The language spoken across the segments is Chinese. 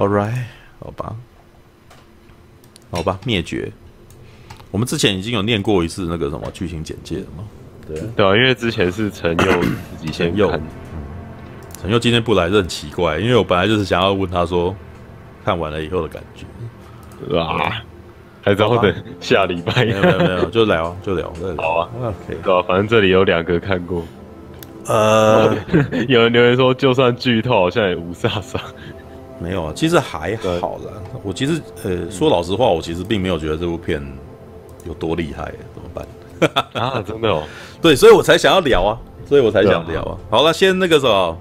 All right，好吧，好吧，灭绝。我们之前已经有念过一次那个什么剧情简介了吗？对对啊，因为之前是陈佑自己先看。陈佑今天不来，很奇怪，因为我本来就是想要问他说，看完了以后的感觉。啊，还是要等下礼拜？没有没有没有，就聊就聊。好啊，OK，对啊，反正这里有两个看过。呃，有人留言说，就算剧透，好像也无煞煞。没有啊，其实还好啦。我其实呃，说老实话，我其实并没有觉得这部片有多厉害，怎么办？啊，真的哦。对，所以我才想要聊啊，所以我才想聊啊。好了，先那个什么，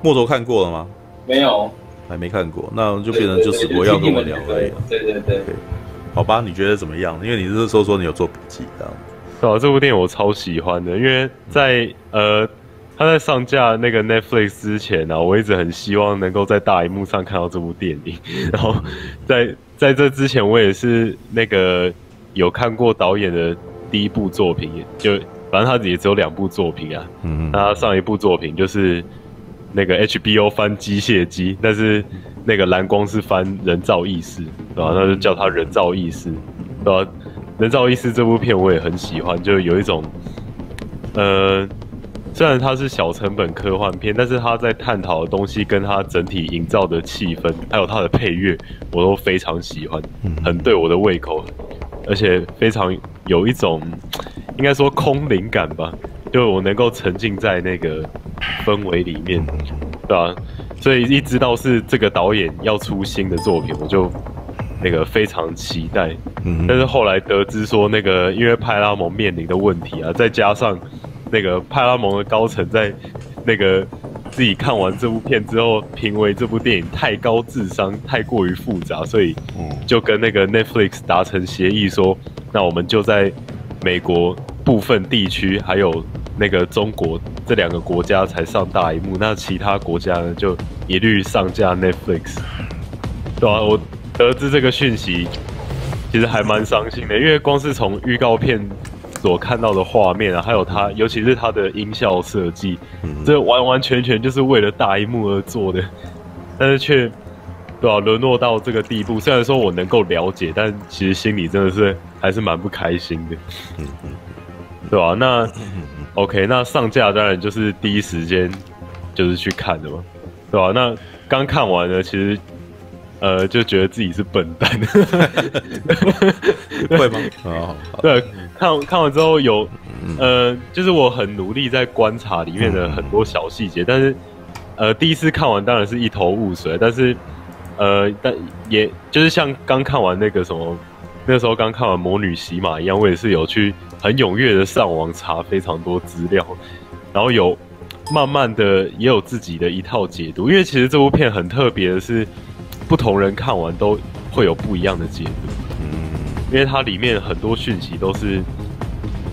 莫卓看过了吗？没有，还没看过，那就变成就是我要跟我聊而已。对对对。好吧，你觉得怎么样？因为你是说说你有做笔记这样子。对啊，这部电影我超喜欢的，因为在呃。他在上架那个 Netflix 之前呢、啊，我一直很希望能够在大荧幕上看到这部电影。然后在在这之前，我也是那个有看过导演的第一部作品，就反正他也只有两部作品啊。嗯，他上一部作品就是那个 HBO 翻《机械姬》，但是那个蓝光是翻《人造意识》，对吧？那就叫他《人造意识》，对吧？《人造意识》这部片我也很喜欢，就有一种呃。虽然它是小成本科幻片，但是它在探讨的东西跟它整体营造的气氛，还有它的配乐，我都非常喜欢，很对我的胃口，而且非常有一种应该说空灵感吧，就我能够沉浸在那个氛围里面，对吧？所以一知道是这个导演要出新的作品，我就那个非常期待。但是后来得知说那个因为派拉蒙面临的问题啊，再加上。那个派拉蒙的高层在那个自己看完这部片之后，评为这部电影太高智商、太过于复杂，所以就跟那个 Netflix 达成协议说，那我们就在美国部分地区还有那个中国这两个国家才上大荧幕，那其他国家呢就一律上架 Netflix。对啊，我得知这个讯息，其实还蛮伤心的，因为光是从预告片。所看到的画面啊，还有它，尤其是它的音效设计，嗯、这完完全全就是为了大荧幕而做的，但是却对吧、啊？沦落到这个地步。虽然说我能够了解，但其实心里真的是还是蛮不开心的，嗯嗯，对吧、啊？那 OK，那上架当然就是第一时间就是去看的嘛，对吧、啊？那刚看完呢，其实。呃，就觉得自己是笨蛋，会吗？哦，对，看看完之后有，呃，就是我很努力在观察里面的很多小细节，但是，呃，第一次看完当然是一头雾水，但是，呃，但也就是像刚看完那个什么，那时候刚看完《魔女洗马》一样，我也是有去很踊跃的上网查非常多资料，然后有慢慢的也有自己的一套解读，因为其实这部片很特别的是。不同人看完都会有不一样的解读，嗯，因为它里面很多讯息都是，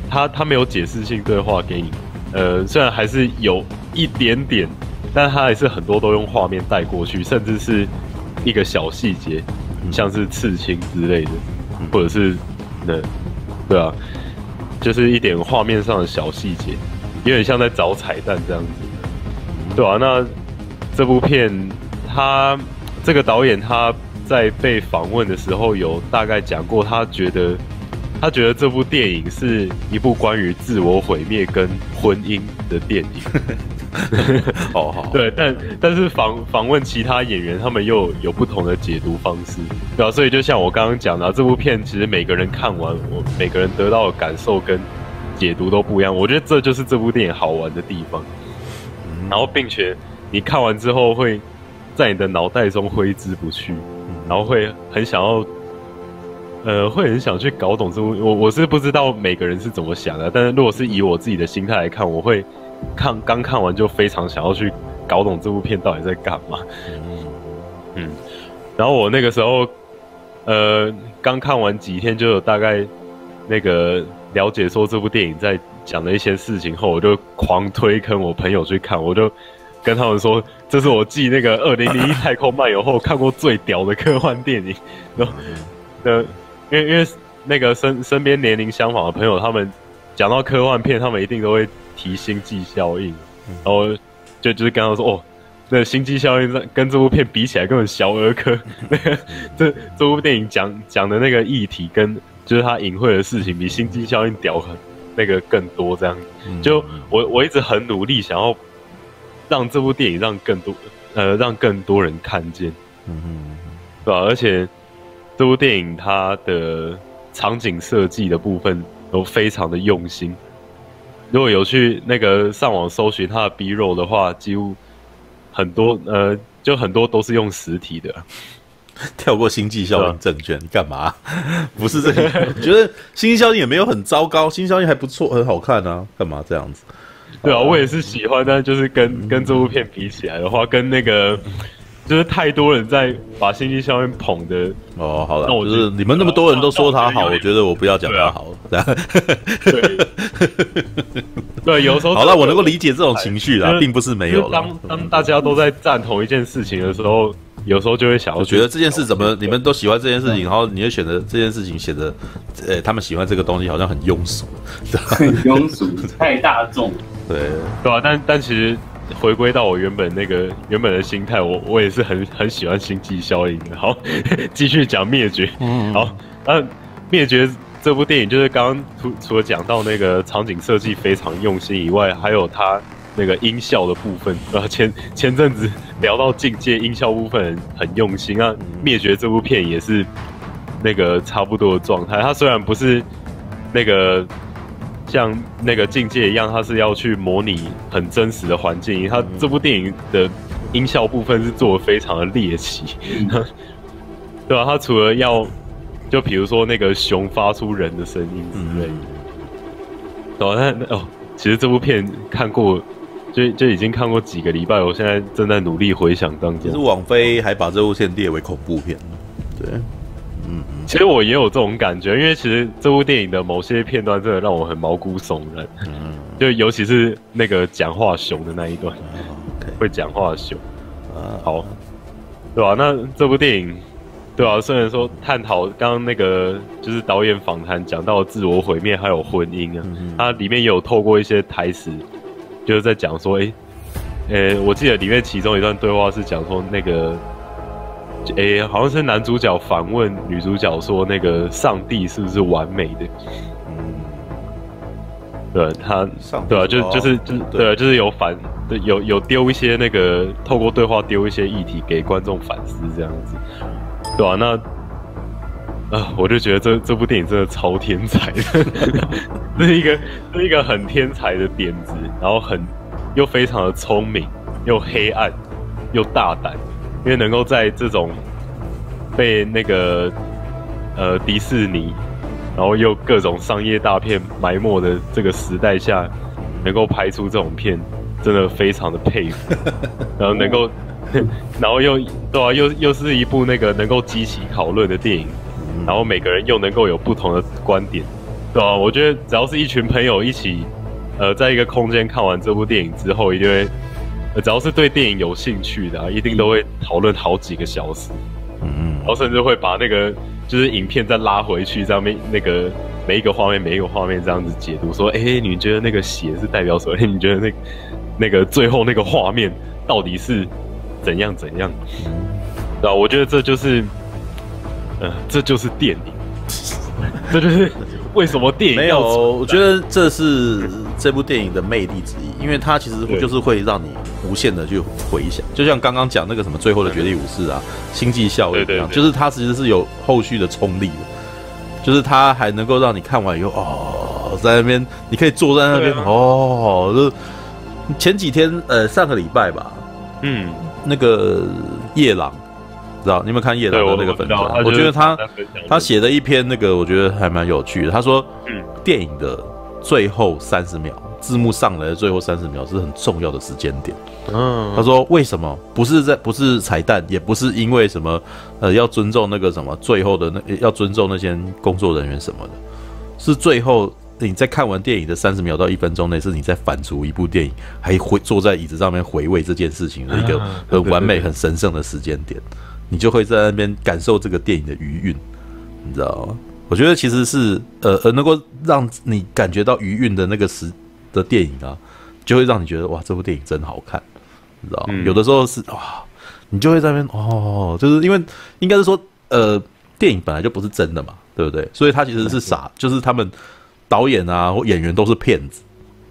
它它没有解释性对话给你，呃，虽然还是有一点点，但它还是很多都用画面带过去，甚至是一个小细节，像是刺青之类的，或者是那，对啊，就是一点画面上的小细节，有点像在找彩蛋这样子，对啊，那这部片它。这个导演他在被访问的时候有大概讲过，他觉得他觉得这部电影是一部关于自我毁灭跟婚姻的电影。好好，对，但但是访访问其他演员，他们又有不同的解读方式，对啊？所以就像我刚刚讲的，这部片其实每个人看完，我每个人得到的感受跟解读都不一样。我觉得这就是这部电影好玩的地方。然后，并且你看完之后会。在你的脑袋中挥之不去，然后会很想要，呃，会很想去搞懂这部。我我是不知道每个人是怎么想的，但是如果是以我自己的心态来看，我会看刚看完就非常想要去搞懂这部片到底在干嘛。嗯，然后我那个时候，呃，刚看完几天就有大概那个了解说这部电影在讲的一些事情后，我就狂推坑我朋友去看，我就。跟他们说，这是我继那个《二零零一 太空漫游》后看过最屌的科幻电影。然后，呃，因为因为那个身身边年龄相仿的朋友，他们讲到科幻片，他们一定都会提星际效应。然后就就是跟他说，哦，那《星际效应》跟这部片比起来根本小儿科。那个 这这部电影讲讲的那个议题跟就是他隐晦的事情，比《星际效应》屌很那个更多。这样，就我我一直很努力想要让这部电影让更多呃让更多人看见，嗯嗯，对吧？而且这部电影它的场景设计的部分都非常的用心。如果有去那个上网搜寻它的 B-roll 的话，几乎很多呃，就很多都是用实体的。跳过星际效应证券，你干嘛？不是这个，我觉得星际效应也没有很糟糕，星际效应还不错，很好看啊。干嘛这样子？对啊，我也是喜欢，但是就是跟跟这部片比起来的话，跟那个。就是太多人在把星际效应捧的哦，好了，那我就是你们那么多人都说他好，我觉得我不要讲他好，对啊，对，有时候好了，我能够理解这种情绪啦，并不是没有。当当大家都在赞同一件事情的时候，有时候就会想，我觉得这件事怎么你们都喜欢这件事情，然后你会选择这件事情显得，呃，他们喜欢这个东西好像很庸俗，很庸俗，太大众，对对啊，但但其实。回归到我原本那个原本的心态，我我也是很很喜欢星际效应的。好，继续讲灭绝。嗯，好，那灭绝这部电影就是刚刚除除了讲到那个场景设计非常用心以外，还有它那个音效的部分。呃，前前阵子聊到境界音效部分很，用心啊。灭绝这部片也是那个差不多的状态。它虽然不是那个。像那个境界一样，它是要去模拟很真实的环境。它这部电影的音效部分是做的非常的猎奇，对吧？它除了要，就比如说那个熊发出人的声音之类的，对吧？那哦，其实这部片看过，就就已经看过几个礼拜，我现在正在努力回想当中。其实网飞还把这部片列为恐怖片，对。嗯，其实我也有这种感觉，因为其实这部电影的某些片段真的让我很毛骨悚然。嗯，就尤其是那个讲话熊的那一段，嗯 okay、会讲话熊。啊，好，对吧、啊？那这部电影，对吧、啊？虽然说探讨刚刚那个就是导演访谈讲到自我毁灭还有婚姻啊，嗯、它里面也有透过一些台词，就是在讲说，哎，呃，我记得里面其中一段对话是讲说那个。诶、欸，好像是男主角反问女主角说：“那个上帝是不是完美的？”嗯，对，他，对啊，就就是就对啊，就是有反，对，有有丢一些那个透过对话丢一些议题给观众反思这样子，对啊，那啊，我就觉得这这部电影真的超天才的，是一个是一个很天才的点子，然后很又非常的聪明，又黑暗，又大胆。因为能够在这种被那个呃迪士尼，然后又各种商业大片埋没的这个时代下，能够拍出这种片，真的非常的佩服。然后能够，然后又对啊，又又是一部那个能够激起讨论的电影，然后每个人又能够有不同的观点，对啊，我觉得只要是一群朋友一起，呃，在一个空间看完这部电影之后，一定会。只要是对电影有兴趣的，啊，一定都会讨论好几个小时，嗯嗯，然后甚至会把那个就是影片再拉回去，这样面那个每一个画面每一个画面这样子解读，说，哎，你觉得那个血是代表什么？你觉得那那个最后那个画面到底是怎样怎样？对啊？我觉得这就是，呃，这就是电影，这就是。为什么电影没有？我觉得这是 这部电影的魅力之一，因为它其实就是会让你无限的去回想，就像刚刚讲那个什么最后的绝地武士啊，星际效应一样，就是它其实是有后续的冲力的，就是它还能够让你看完以后哦，在那边你可以坐在那边哦，就前几天呃上个礼拜吧，嗯，那个夜郎。知道你有没有看叶导的那个粉专？我，我觉得他他写的一篇那个，我觉得还蛮有趣的。他说，嗯，电影的最后三十秒，字幕上来的最后三十秒是很重要的时间点。嗯，他说为什么不是在不是彩蛋，也不是因为什么呃要尊重那个什么最后的那要尊重那些工作人员什么的，是最后你在看完电影的三十秒到一分钟内，是你在反刍一部电影，还回坐在椅子上面回味这件事情的一个很完美、很神圣的时间点。你就会在那边感受这个电影的余韵，你知道吗？我觉得其实是呃呃，能够让你感觉到余韵的那个时的电影啊，就会让你觉得哇，这部电影真好看，你知道吗？有的时候是哇，你就会在那边哦，就是因为应该是说，呃，电影本来就不是真的嘛，对不对？所以他其实是傻，就是他们导演啊或演员都是骗子，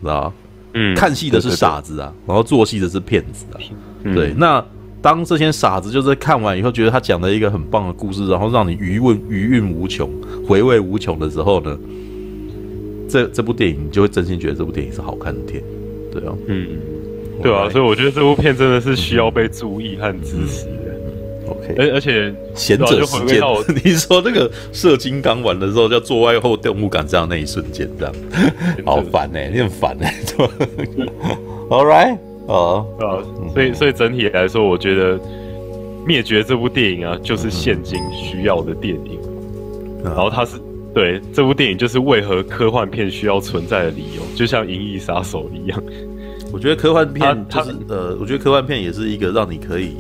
知道吗？嗯，看戏的是傻子啊，然后做戏的是骗子啊，对。那当这些傻子就是看完以后觉得他讲了一个很棒的故事，然后让你余问余韵无穷、回味无穷的时候呢，这这部电影你就会真心觉得这部电影是好看的片，对啊，嗯，对啊，所以我觉得这部片真的是需要被注意和支持。的。OK，而而且贤者时间，你说那个射金刚完的时候叫做爱后动物感这样那一瞬间这样，好烦哎，你很烦哎，对吧？All right，哦，啊，所以所以整体来说，我觉得《灭绝》这部电影啊，就是现今需要的电影，然后它是。对，这部电影就是为何科幻片需要存在的理由，就像《银翼杀手》一样。我觉得科幻片就是呃，我觉得科幻片也是一个让你可以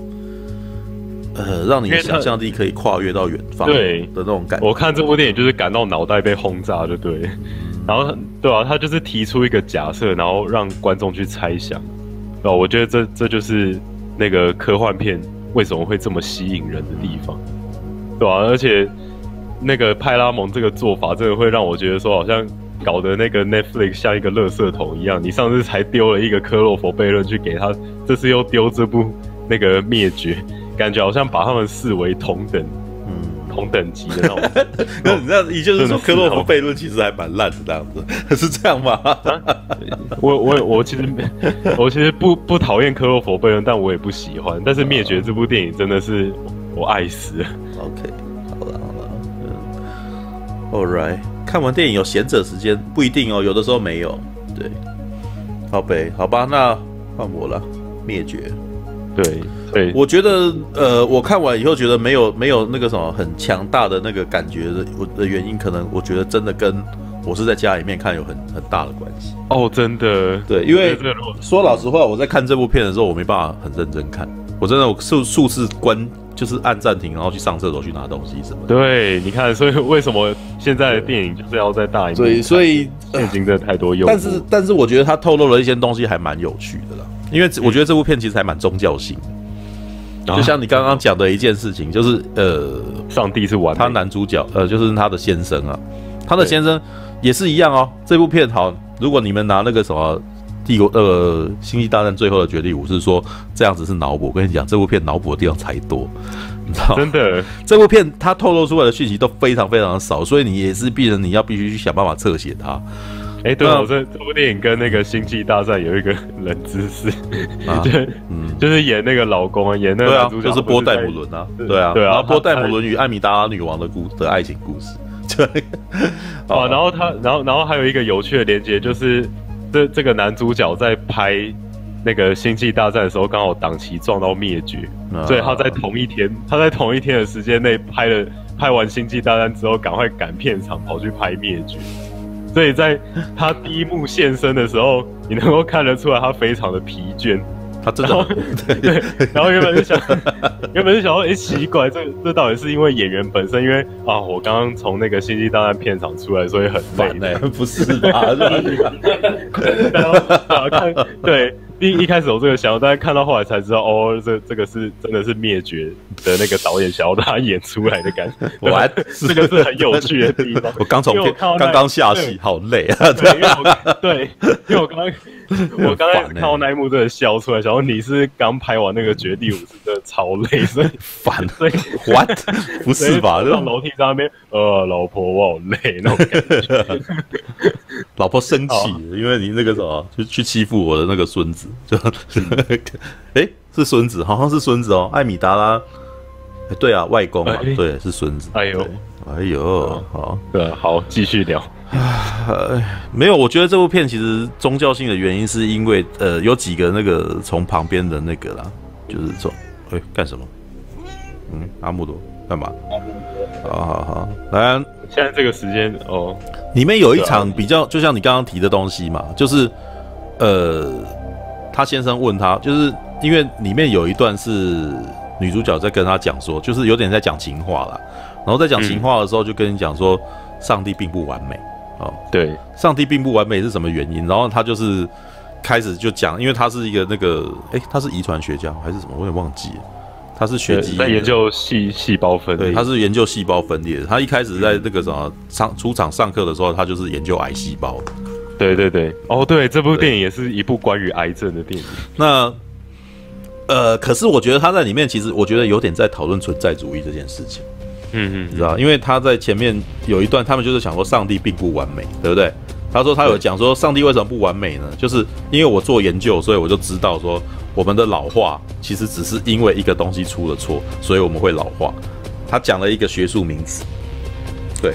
呃，让你想象力可以跨越到远方对的那种感觉。我看这部电影就是感到脑袋被轰炸，就对。然后对啊，他就是提出一个假设，然后让观众去猜想。哦，我觉得这这就是那个科幻片为什么会这么吸引人的地方，对啊，而且。那个派拉蒙这个做法，真的会让我觉得说，好像搞得那个 Netflix 像一个垃圾桶一样。你上次才丢了一个科洛弗悖论去给他，这次又丢这部那个灭绝，感觉好像把他们视为同等，同等级的那种。那你这样，也就是说科洛弗悖论其实还蛮烂的，这样子 是这样吗？啊、我我我其实 我其实不不讨厌科洛弗悖论，但我也不喜欢。但是灭绝这部电影真的是我爱死了。OK。Alright，看完电影有闲者时间不一定哦，有的时候没有。对，好呗，好吧，那换我了。灭绝，对对，我觉得呃，我看完以后觉得没有没有那个什么很强大的那个感觉的，我的原因可能我觉得真的跟我是在家里面看有很很大的关系。哦，真的，对，因为说老实话，我在看这部片的时候，我没办法很认真看，我真的我数数次关。就是按暂停，然后去上厕所去拿东西什么的。对，你看，所以为什么现在的电影就是要在大荧幕？所以，所以现今真的太多用。但是，但是我觉得他透露了一些东西，还蛮有趣的啦。因为我觉得这部片其实还蛮宗教性的，就像你刚刚讲的一件事情，就是呃，上帝是完。他男主角呃，就是他的先生啊，他的先生也是一样哦。这部片好，如果你们拿那个什么。帝国呃，星际大战最后的绝地武士说这样子是脑补。我跟你讲，这部片脑补的地方才多，你知道吗？真的，这部片它透露出来的讯息都非常非常的少，所以你也是必然你要必须去想办法侧写它。哎、欸，对，我这这部电影跟那个星际大战有一个 冷知识，啊、就嗯，就是演那个老公啊，演那个男主就是波代姆伦啊，对啊，对啊，然后波代姆伦与艾米达拉女王的故的爱情故事，对，啊，然后他，然后然后还有一个有趣的连接就是。这这个男主角在拍那个星际大战的时候，刚好档期撞到灭绝，啊、所以他在同一天，他在同一天的时间内拍了拍完星际大战之后，赶快赶片场跑去拍灭绝。所以在他第一幕现身的时候，你能够看得出来他非常的疲倦。他真的对，然后原本是想，原本是想说，哎，奇怪，这这到底是因为演员本身，因为啊，我刚刚从那个星际大战片场出来，所以很累，不是吧？然后对。一一开始有这个想法，但是看到后来才知道，哦，这这个是真的是灭绝的那个导演想要让他演出来的感觉，完，这个是很有趣的地方。我刚从刚刚下戏，好累啊！对，因为我对，因为我刚刚 我刚才看到那一幕，真的笑出来。想说你是刚拍完那个《绝地武士》，真的超累，所以烦。所以 what？不是吧？上楼梯在那边，呃，老婆，我好累那种感觉。老婆生气，因为你那个什么，就去欺负我的那个孙子。就，哎、欸，是孙子，好像是孙子哦，艾米达拉，欸、对啊，外公啊，欸、对，是孙子。哎呦，哎呦，好，对，好，继续聊。没有，我觉得这部片其实宗教性的原因是因为，呃，有几个那个从旁边的那个啦，就是说，哎、欸，干什么？嗯，阿木多干嘛？好好好，来，现在这个时间哦，里面有一场比较，就像你刚刚提的东西嘛，就是。呃，他先生问他，就是因为里面有一段是女主角在跟他讲说，就是有点在讲情话啦。然后在讲情话的时候，就跟你讲说，上帝并不完美哦。对，上帝并不完美是什么原因？然后他就是开始就讲，因为他是一个那个，哎，他是遗传学家还是什么？我也忘记了。他是学基因在研究细细胞分裂，对，他是研究细胞分裂。他一开始在那个什么上出场上课的时候，他就是研究癌细胞。对对对，哦对，这部电影也是一部关于癌症的电影。那呃，可是我觉得他在里面其实我觉得有点在讨论存在主义这件事情。嗯嗯，你知道，因为他在前面有一段，他们就是想说上帝并不完美，对不对？他说他有讲说上帝为什么不完美呢？就是因为我做研究，所以我就知道说。我们的老化其实只是因为一个东西出了错，所以我们会老化。他讲了一个学术名词，对，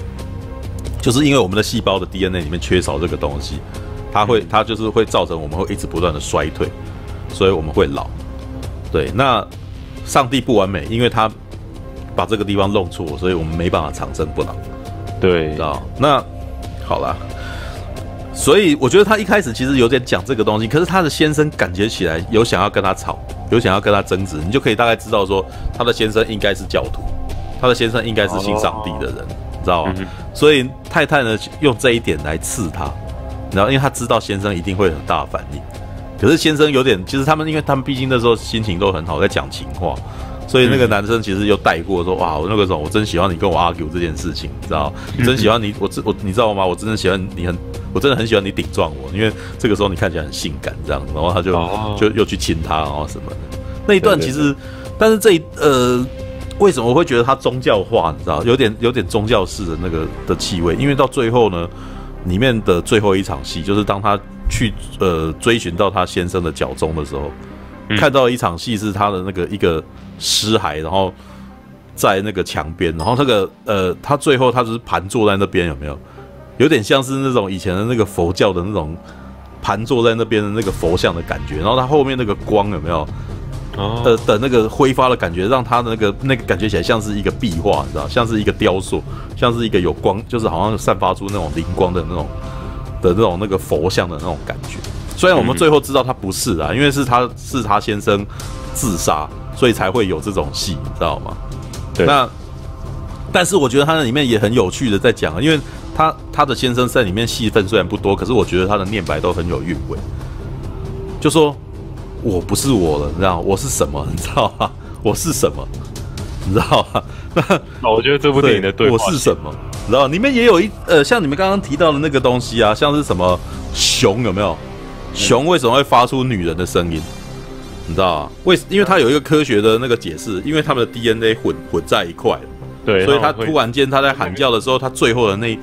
就是因为我们的细胞的 DNA 里面缺少这个东西，它会，它就是会造成我们会一直不断的衰退，所以我们会老。对，那上帝不完美，因为他把这个地方弄错，所以我们没办法长生不老。对，知道？那好了。所以我觉得他一开始其实有点讲这个东西，可是他的先生感觉起来有想要跟他吵，有想要跟他争执，你就可以大概知道说他的先生应该是教徒，他的先生应该是信上帝的人，你知道吗？所以太太呢用这一点来刺他，然后因为他知道先生一定会很大反应，可是先生有点，其实他们因为他们毕竟那时候心情都很好，在讲情话。所以那个男生其实又带过说，哇，我那个时候我真喜欢你跟我 argue 这件事情，你知道？真喜欢你，我真我你知道吗？我真的喜欢你很，我真的很喜欢你顶撞我，因为这个时候你看起来很性感，这样，然后他就就又去亲他，然后什么的那一段其实，但是这一呃，为什么我会觉得他宗教化？你知道，有点有点宗教式的那个的气味，因为到最后呢，里面的最后一场戏就是当他去呃追寻到他先生的脚踪的时候。看到一场戏是他的那个一个尸骸，然后在那个墙边，然后那个呃，他最后他只是盘坐在那边，有没有？有点像是那种以前的那个佛教的那种盘坐在那边的那个佛像的感觉，然后他后面那个光有没有？哦，的的那个挥发的感觉，让他的那个那个感觉起来像是一个壁画，你知道，像是一个雕塑，像是一个有光，就是好像散发出那种灵光的那种的那种那个佛像的那种感觉。虽然我们最后知道他不是啊，因为是他是他先生自杀，所以才会有这种戏，你知道吗？对。那但是我觉得他那里面也很有趣的在讲，因为他他的先生在里面戏份虽然不多，可是我觉得他的念白都很有韵味。就说我不是我了，你知道我是什么？你知道吗？我是什么？你知道吗？那我觉得这部电影的对话我是什么？你知道里面也有一呃，像你们刚刚提到的那个东西啊，像是什么熊有没有？熊为什么会发出女人的声音？你知道啊？为因为它有一个科学的那个解释，因为他们的 DNA 混混在一块，对，所以他突然间他在喊叫的时候，他最后的那，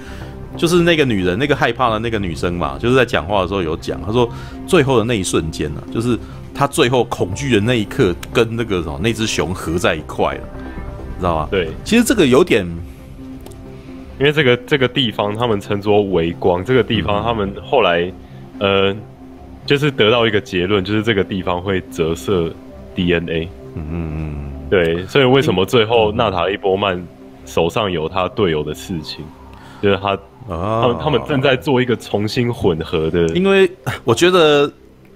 就是那个女人，那个害怕的那个女生嘛，就是在讲话的时候有讲，他说最后的那一瞬间呢，就是他最后恐惧的那一刻，跟那个什么那只熊合在一块了，知道吗？对，其实这个有点，因为这个这个地方他们称作微光，这个地方他们后来呃。就是得到一个结论，就是这个地方会折射 DNA。嗯嗯嗯，对，所以为什么最后娜塔莉波曼手上有他队友的事情，就是他，他们他们正在做一个重新混合的。因为我觉得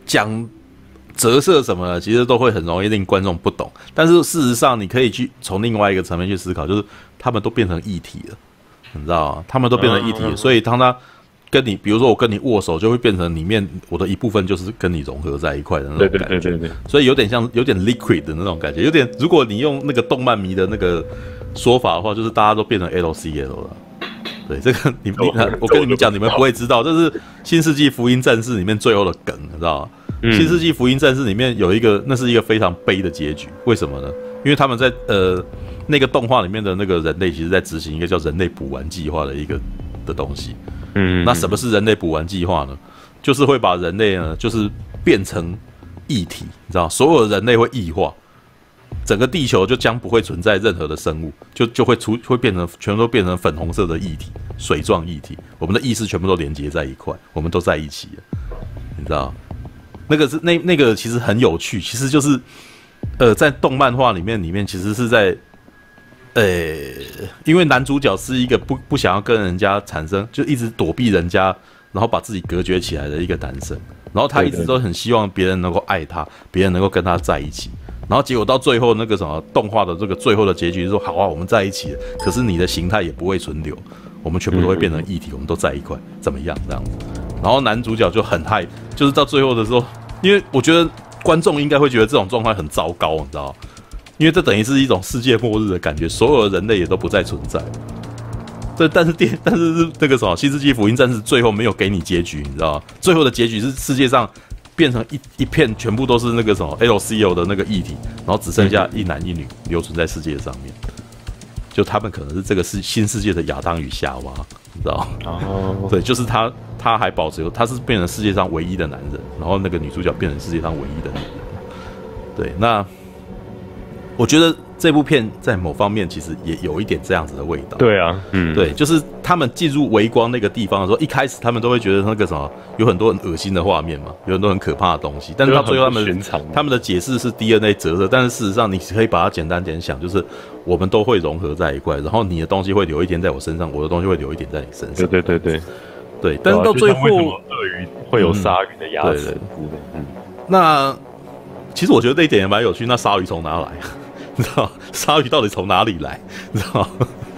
讲折射什么，其实都会很容易令观众不懂。但是事实上，你可以去从另外一个层面去思考，就是他们都变成一体了，你知道吗？他们都变成一体了，所以当他。跟你，比如说我跟你握手，就会变成里面我的一部分，就是跟你融合在一块的那种感觉。对对对对对。所以有点像有点 liquid 的那种感觉，有点。如果你用那个动漫迷的那个说法的话，就是大家都变成 LCL 了。对，这个你你我跟你们讲，你们不会知道，这是《新世纪福音战士》里面最后的梗，你知道吗？嗯。《新世纪福音战士》里面有一个，那是一个非常悲的结局。为什么呢？因为他们在呃那个动画里面的那个人类，其实在执行一个叫人类补完计划的一个的东西。嗯，那什么是人类补完计划呢？就是会把人类呢，就是变成异体，你知道，所有人类会异化，整个地球就将不会存在任何的生物，就就会出会变成全都变成粉红色的异体，水状异体，我们的意识全部都连接在一块，我们都在一起，你知道，那个是那那个其实很有趣，其实就是呃，在动漫画里面里面其实是在。呃、欸，因为男主角是一个不不想要跟人家产生，就一直躲避人家，然后把自己隔绝起来的一个男生，然后他一直都很希望别人能够爱他，别人能够跟他在一起，然后结果到最后那个什么动画的这个最后的结局是说，好啊，我们在一起了，可是你的形态也不会存留，我们全部都会变成一体，我们都在一块，怎么样这样子？然后男主角就很害，就是到最后的时候，因为我觉得观众应该会觉得这种状况很糟糕，你知道吗？因为这等于是一种世界末日的感觉，所有的人类也都不再存在。对，但是电，但是是那个什么《新世纪福音战士》最后没有给你结局，你知道吗？最后的结局是世界上变成一一片，全部都是那个什么 LCO 的那个液体，然后只剩下一男一女留存在世界上面。就他们可能是这个是新世界的亚当与夏娃，你知道吗？哦，对，就是他，他还保持，他是变成世界上唯一的男人，然后那个女主角变成世界上唯一的女人。对，那。我觉得这部片在某方面其实也有一点这样子的味道。对啊，嗯，对，就是他们进入微光那个地方的时候，一开始他们都会觉得那个什么有很多很恶心的画面嘛，有很多很可怕的东西。但是到最后他们他们的解释是 DNA 折射，但是事实上你可以把它简单点想，就是我们都会融合在一块，然后你的东西会留一点在我身上，我的东西会留一点在你身上。对对对对对。但是到最后，鳄鱼会有鲨鱼的牙齿。嗯。那其实我觉得这一点也蛮有趣。那鲨鱼从哪来？你知道鲨鱼到底从哪里来？你知道？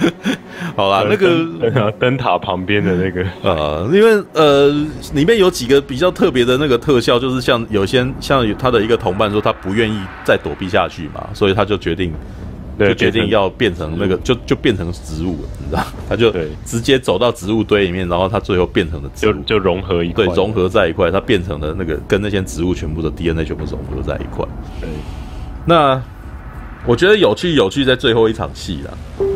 好啦，那个灯塔旁边的那个呃，因为呃，里面有几个比较特别的那个特效，就是像有些像他的一个同伴说他不愿意再躲避下去嘛，所以他就决定就决定要变成那个就就变成植物了，你知道？他就直接走到植物堆里面，然后他最后变成了植物，就就融合一块，对，融合在一块，他变成了那个跟那些植物全部的 DNA 全部融合在一块。对，那。我觉得有趣有趣在最后一场戏啦，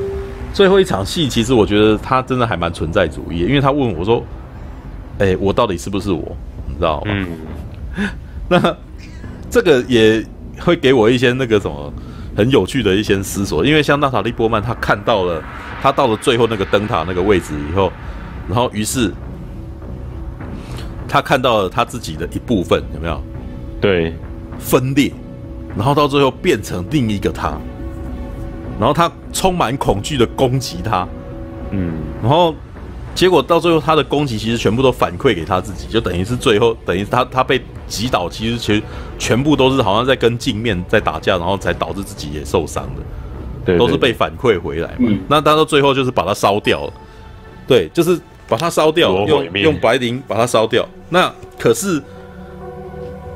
最后一场戏其实我觉得他真的还蛮存在主义，因为他问我说：“哎、欸，我到底是不是我？你知道吗？”嗯、那这个也会给我一些那个什么很有趣的一些思索，因为像娜塔莉波曼，她看到了他到了最后那个灯塔那个位置以后，然后于是他看到了他自己的一部分，有没有？对，分裂。然后到最后变成另一个他，然后他充满恐惧的攻击他，嗯，然后结果到最后他的攻击其实全部都反馈给他自己，就等于是最后等于他他被击倒，其实其实全部都是好像在跟镜面在打架，然后才导致自己也受伤的，对，都是被反馈回来嘛。嗯，那他到最后就是把它烧掉了，对，就是把它烧掉，用用白磷把它烧掉。那可是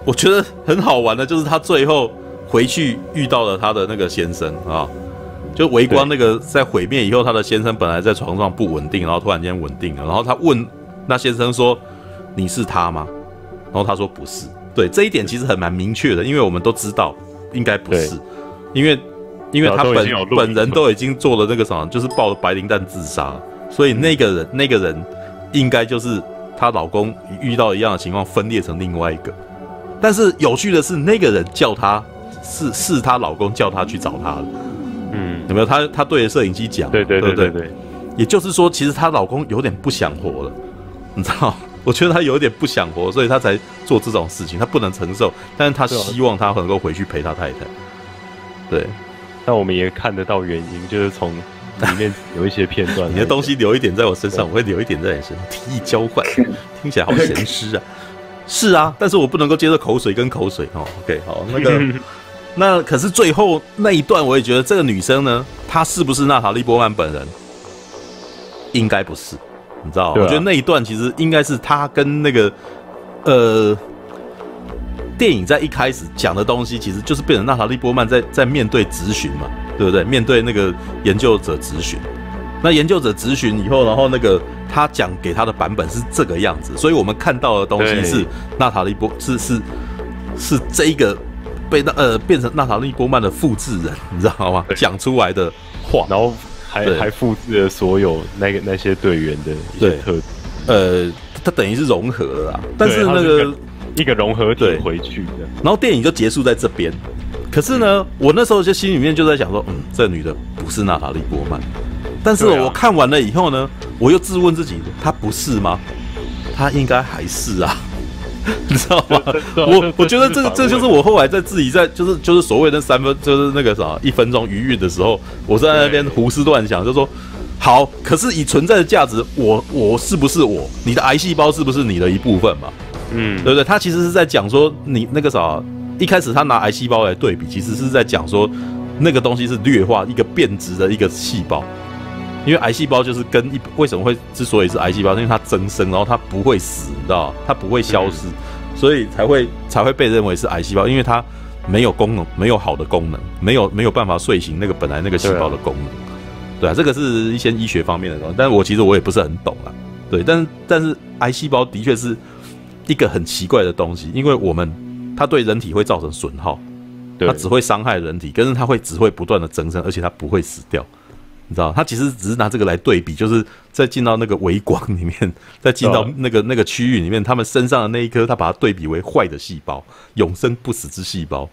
我觉得很好玩的，就是他最后。回去遇到了他的那个先生啊，就围观那个在毁灭以后，他的先生本来在床上不稳定，然后突然间稳定了，然后他问那先生说：“你是他吗？”然后他说：“不是。”对，这一点其实很蛮明确的，因为我们都知道应该不是，因为因为他本本人都已经做了那个什么，就是抱着白磷弹自杀，所以那个人那个人应该就是她老公遇到一样的情况分裂成另外一个，但是有趣的是那个人叫他。是是她老公叫她去找他的，嗯，有没有？她她对着摄影机讲，对对对对对，也就是说，其实她老公有点不想活了，你知道？我觉得她有点不想活，所以她才做这种事情，她不能承受，但是她希望她能够回去陪她太太。对，那我们也看得到原因，就是从里面有一些片段，你的东西留一点在我身上，我会留一点在你身上，提议交换，听起来好咸湿啊！是啊，但是我不能够接受口水跟口水哦。OK，好，那个。那可是最后那一段，我也觉得这个女生呢，她是不是娜塔莉波曼本人？应该不是，你知道？啊、我觉得那一段其实应该是她跟那个呃，电影在一开始讲的东西，其实就是变成娜塔莉波曼在在面对质询嘛，对不对？面对那个研究者质询，那研究者质询以后，然后那个他讲给他的版本是这个样子，所以我们看到的东西是娜塔莉波是是是这一个。被那呃变成娜塔莉波曼的复制人，你知道吗？讲出来的话，然后还还复制了所有那个那些队员的一些特质，呃，他等于是融合了啦。但是那个一个融合体回去的，然后电影就结束在这边。可是呢，嗯、我那时候就心里面就在想说，嗯，这女的不是娜塔莉波曼。但是我看完了以后呢，我又自问自己，她不是吗？她应该还是啊。你知道吗？我我觉得这这就是我后来在自己在就是就是所谓的三分就是那个啥一分钟余韵的时候，我在那边胡思乱想，就说好，可是以存在的价值，我我是不是我？你的癌细胞是不是你的一部分嘛？嗯，对不对？他其实是在讲说你那个啥，一开始他拿癌细胞来对比，其实是在讲说那个东西是劣化一个变质的一个细胞，因为癌细胞就是跟一为什么会之所以是癌细胞，因为它增生，然后它不会死，你知道它不会消失，嗯、所以才会才会被认为是癌细胞，因为它没有功能，没有好的功能，没有没有办法睡醒那个本来那个细胞的功能。对。啊，这个是一些医学方面的东西，但是我其实我也不是很懂啊。对，但是但是癌细胞的确是一个很奇怪的东西，因为我们它对人体会造成损耗，它只会伤害人体，可是它会只会不断的增生，而且它不会死掉，你知道？他其实只是拿这个来对比，就是在进到那个微光里面，在进到那个那个区域里面，他们身上的那一颗，他把它对比为坏的细胞，永生不死之细胞，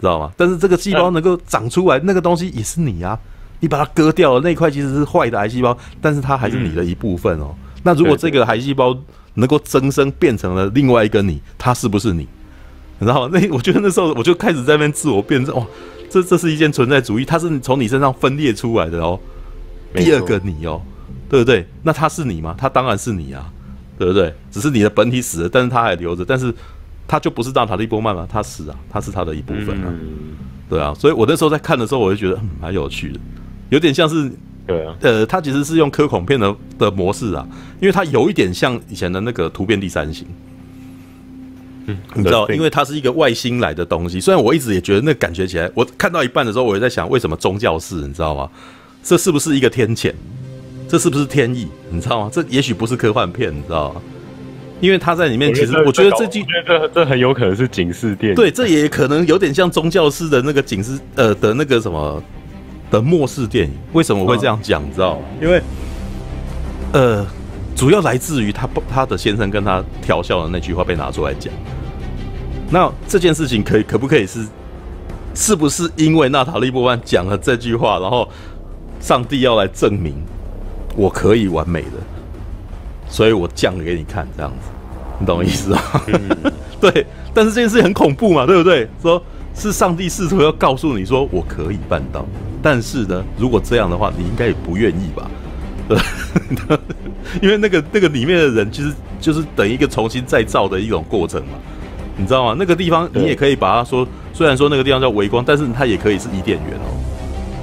知道吗？但是这个细胞能够长出来，那个东西也是你啊，你把它割掉了，那一块其实是坏的癌细胞，但是它还是你的一部分哦。那如果这个癌细胞能够增生变成了另外一个你，它是不是你？你知道吗？那我觉得那时候我就开始在那边自我辩证，哇，这这是一件存在主义，它是从你身上分裂出来的哦，第二个你哦，对不对？那他是你吗？他当然是你啊，对不对？只是你的本体死了，但是他还留着，但是他就不是大塔利波曼了，他死啊，他是他的一部分啊，对啊，所以我那时候在看的时候，我就觉得嗯，蛮有趣的，有点像是。对啊，呃，它其实是用科恐片的的模式啊，因为它有一点像以前的那个突变第三型，嗯，你知道，因为它是一个外星来的东西。虽然我一直也觉得那感觉起来，我看到一半的时候，我也在想，为什么宗教式，你知道吗？这是不是一个天谴？这是不是天意？你知道吗？这也许不是科幻片，你知道吗？因为他在里面，其实我觉得这句，这这很有可能是警示电影，对，这也可能有点像宗教式的那个警示，呃的那个什么。的末世电影，为什么我会这样讲？你知道吗？因为，呃，主要来自于他他的先生跟他调笑的那句话被拿出来讲。那这件事情可以可不可以是，是不是因为娜塔莉波曼讲了这句话，然后上帝要来证明我可以完美的，所以我降给你看这样子，你懂我意思吗？对，但是这件事情很恐怖嘛，对不对？说是上帝试图要告诉你说我可以办到。但是呢，如果这样的话，你应该也不愿意吧？对，因为那个那个里面的人，其实就是等于一个重新再造的一种过程嘛，你知道吗？那个地方你也可以把它说，虽然说那个地方叫微光，但是它也可以是伊甸园哦，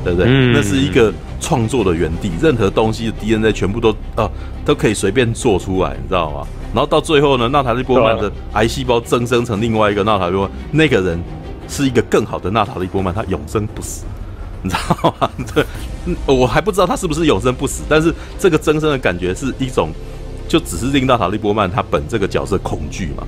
对不对？嗯、那是一个创作的园地，任何东西的 DNA 全部都啊都可以随便做出来，你知道吗？然后到最后呢，纳塔利波曼的癌细胞增生成另外一个纳塔利波曼，那个人是一个更好的纳塔利波曼，他永生不死。你知道吗？对，我还不知道他是不是永生不死，但是这个增生的感觉是一种，就只是令到塔利波曼他本这个角色恐惧嘛，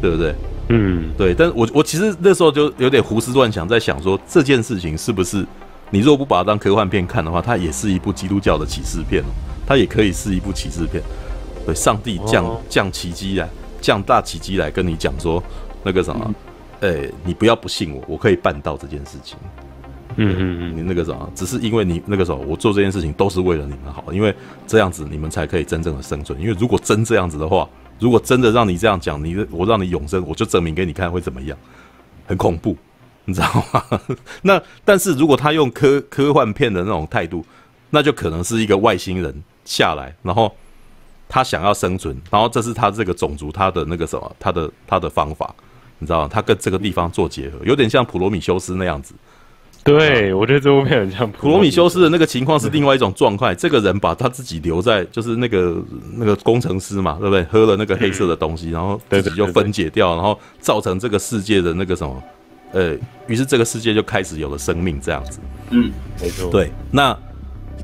对不对？嗯，对。但是我我其实那时候就有点胡思乱想，在想说这件事情是不是你如果不把它当科幻片看的话，它也是一部基督教的启示片，它也可以是一部启示片。对，上帝降降奇迹来，降大奇迹来跟你讲说那个什么，哎，你不要不信我，我可以办到这件事情。嗯嗯嗯，你那个什么，只是因为你那个时候，我做这件事情都是为了你们好，因为这样子你们才可以真正的生存。因为如果真这样子的话，如果真的让你这样讲，你我让你永生，我就证明给你看会怎么样，很恐怖，你知道吗？那但是如果他用科科幻片的那种态度，那就可能是一个外星人下来，然后他想要生存，然后这是他这个种族他的那个什么，他的他的方法，你知道吗？他跟这个地方做结合，有点像普罗米修斯那样子。对，我觉得这部片很像普罗米修斯的那个情况是另外一种状况。这个人把他自己留在，就是那个那个工程师嘛，对不对？喝了那个黑色的东西，然后自己就分解掉，然后造成这个世界的那个什么，呃，于是这个世界就开始有了生命，这样子。嗯，没错。对，那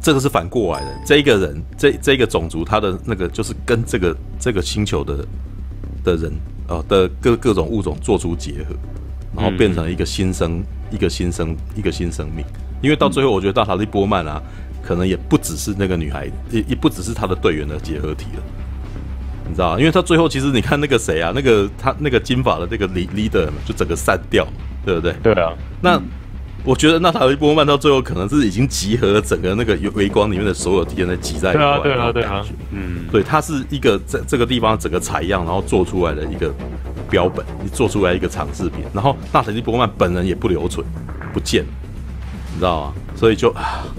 这个是反过来的，这一个人，这这个种族，他的那个就是跟这个这个星球的的人啊的各各种物种做出结合。然后变成一个新生，一个新生，一个新生命。因为到最后，我觉得娜塔莉波曼啊，可能也不只是那个女孩，也也不只是她的队员的结合体了。你知道吗？因为他最后其实你看那个谁啊，那个他那个金发的那个 leader 就整个散掉，对不对？对啊。那我觉得娜塔莉波曼到最后可能是已经集合了整个那个微光里面的所有敌人在挤在一块。对啊，对啊，对啊。嗯，对，他是一个在这个地方整个采样，然后做出来的一个。标本，你做出来一个长视频，然后纳塔利波曼本人也不留存，不见了，你知道吗？所以就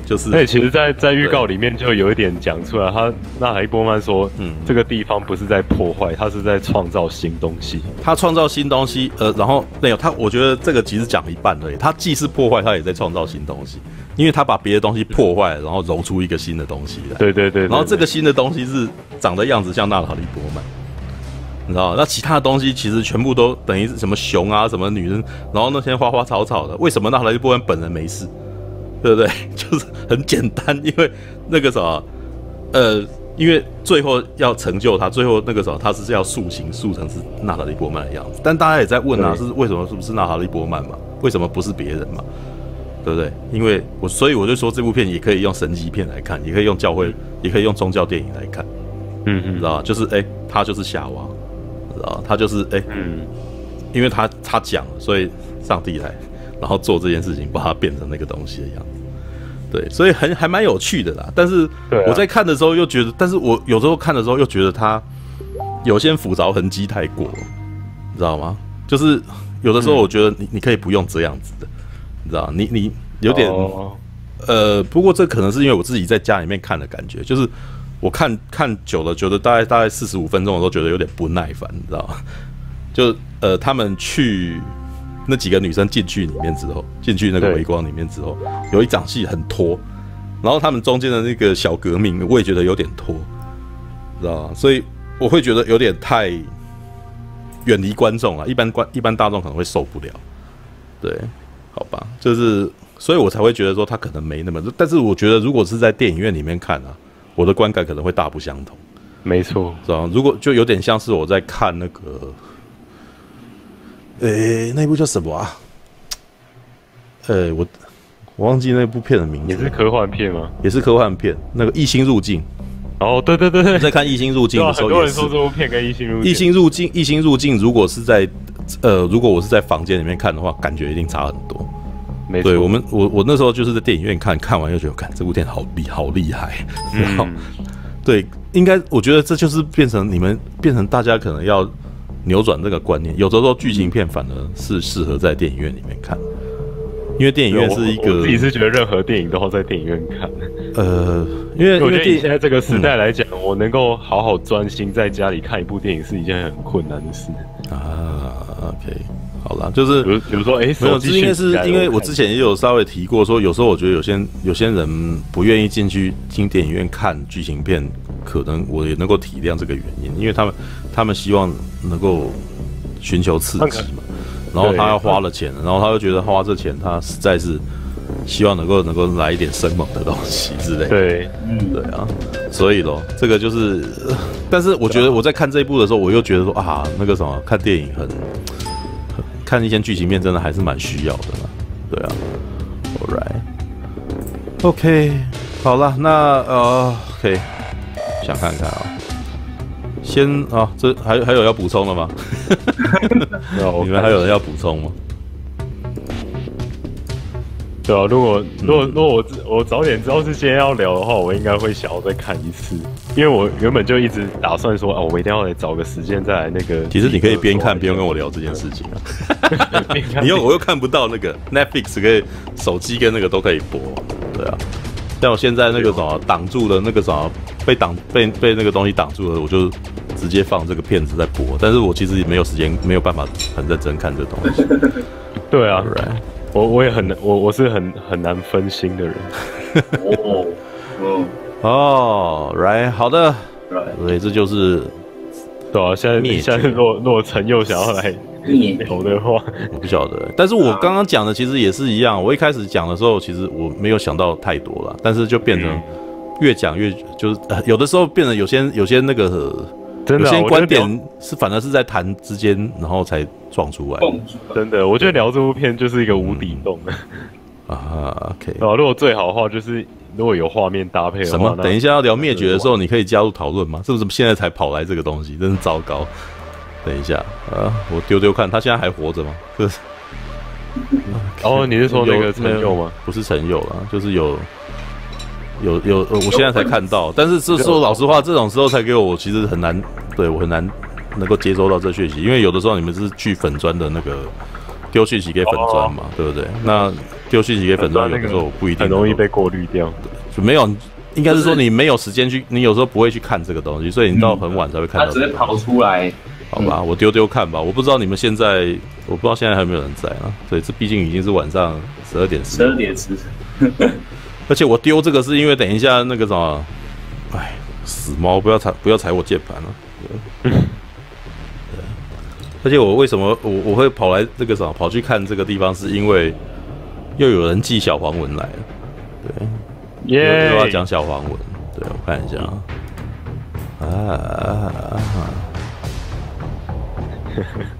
就是，对，其实在，在在预告里面就有一点讲出来，他纳塔利波曼说，嗯，这个地方不是在破坏，他是在创造新东西，他创造新东西，呃，然后没有他，我觉得这个其实讲一半而已，他既是破坏，他也在创造新东西。因为他把别的东西破坏，然后揉出一个新的东西来。对对对，然后这个新的东西是长的样子像纳塔利波曼，你知道吗？那其他的东西其实全部都等于是什么熊啊，什么女人，然后那些花花草草的，为什么娜塔莉波曼本人没事？对不对？就是很简单，因为那个什么，呃。因为最后要成就他，最后那个时候他是要塑形塑成是娜塔莉波曼的样子，但大家也在问啊，是为什么是不是娜塔莉波曼嘛？为什么不是别人嘛？对不对？因为我所以我就说这部片也可以用神级片来看，也可以用教会，也可以用宗教电影来看，嗯嗯，知道吧？就是哎，他就是夏娃，知道？他就是哎，嗯，因为他他讲了，所以上帝来，然后做这件事情，把它变成那个东西的样子。对，所以很还蛮有趣的啦。但是我在看的时候又觉得，但是我有时候看的时候又觉得他有些复杂痕迹太过，你知道吗？就是有的时候我觉得你你可以不用这样子的，你知道你你有点呃，不过这可能是因为我自己在家里面看的感觉，就是我看看久了，觉得大概大概四十五分钟，我都觉得有点不耐烦，你知道吗？就呃，他们去。那几个女生进去里面之后，进去那个微光里面之后，有一场戏很拖，然后他们中间的那个小革命，我也觉得有点拖，知道吗？所以我会觉得有点太远离观众了，一般观一般大众可能会受不了。对，好吧，就是所以我才会觉得说他可能没那么，但是我觉得如果是在电影院里面看啊，我的观感可能会大不相同。没错，是吧？如果就有点像是我在看那个。诶、欸，那部叫什么啊？呃、欸，我我忘记那部片的名字。也是科幻片吗？也是科幻片。那个《异星入境》。哦，对对对对，在看《异星入境》的时候，很多人说这部片跟《异星入境》。异星入境，异星入境，如果是在呃，如果我是在房间里面看的话，感觉一定差很多。对我们，我我那时候就是在电影院看，看完又觉得，看这部片好厉好厉害。然后，嗯、对，应该我觉得这就是变成你们变成大家可能要。扭转这个观念，有的时候剧情片反而是适合在电影院里面看，因为电影院是一个。我自己是觉得任何电影都要在电影院看。呃，因为我觉得以现在这个时代来讲，嗯、我能够好好专心在家里看一部电影是一件很困难的事啊。OK，好了，就是比如比如说，哎、欸，没有，应该是因为我之前也有稍微提过，说有时候我觉得有些有些人不愿意进去进电影院看剧情片，可能我也能够体谅这个原因，因为他们。他们希望能够寻求刺激嘛，然后他要花了钱，然后他又觉得花这钱，他实在是希望能够能够来一点生猛的东西之类的。对，嗯，对啊，所以咯，这个就是，但是我觉得我在看这一部的时候，我又觉得说啊，那个什么，看电影，很看一些剧情片，真的还是蛮需要的啦。对啊，All right，OK，好了，那呃，OK，想看看啊。先啊，这还还有要补充的吗？你们还有人要补充吗？对啊，如果如果如果我我早点知道是今天要聊的话，我应该会想要再看一次，因为我原本就一直打算说啊，我一定要来找个时间再来那个。其实你可以边看边跟我聊这件事情啊。你又我又看不到那个 Netflix，可以手机跟那个都可以播，对啊。但我现在那个什么挡住了那个什么被挡被被那个东西挡住了，我就直接放这个片子在播。但是我其实也没有时间，没有办法很认真看这东西。对啊，Right. 我我也很难，我我是很很难分心的人。哦哦哦，Right，好的，Right. 所以这就是对啊。现在现在若若晨又想要来。投的话，我不晓得。但是我刚刚讲的其实也是一样。我一开始讲的时候，其实我没有想到太多了，但是就变成越讲越就是有的时候变得有些有些那个真的有些观点是反而是在谈之间，然后才撞出来。真的，我觉得聊这部片就是一个无底洞 啊。OK，啊，如果最好的话就是如果有画面搭配的话，什么？等一下要聊灭绝的时候，你可以加入讨论吗？是不是现在才跑来这个东西？真是糟糕。等一下啊，我丢丢看，他现在还活着吗？是。哦，你是说那个陈佑吗？不是陈佑啊，就是有有有，我现在才看到。但是是说老实话，这种时候才给我，我其实很难，对我很难能够接收到这讯息，因为有的时候你们是去粉砖的那个丢讯息给粉砖嘛，对不对？那丢讯息给粉砖有的时候不一定很容易被过滤掉，就没有，应该是说你没有时间去，你有时候不会去看这个东西，所以你到很晚才会看到。他直接跑出来。好吧，我丢丢看吧。我不知道你们现在，我不知道现在还有没有人在啊。对，这毕竟已经是晚上十二点十。十二点十。而且我丢这个是因为等一下那个什么，哎，死猫不要踩不要踩我键盘了。而且我为什么我我会跑来这个什么跑去看这个地方，是因为又有人寄小黄文来了，对，耶，又要讲小黄文，对，我看一下啊，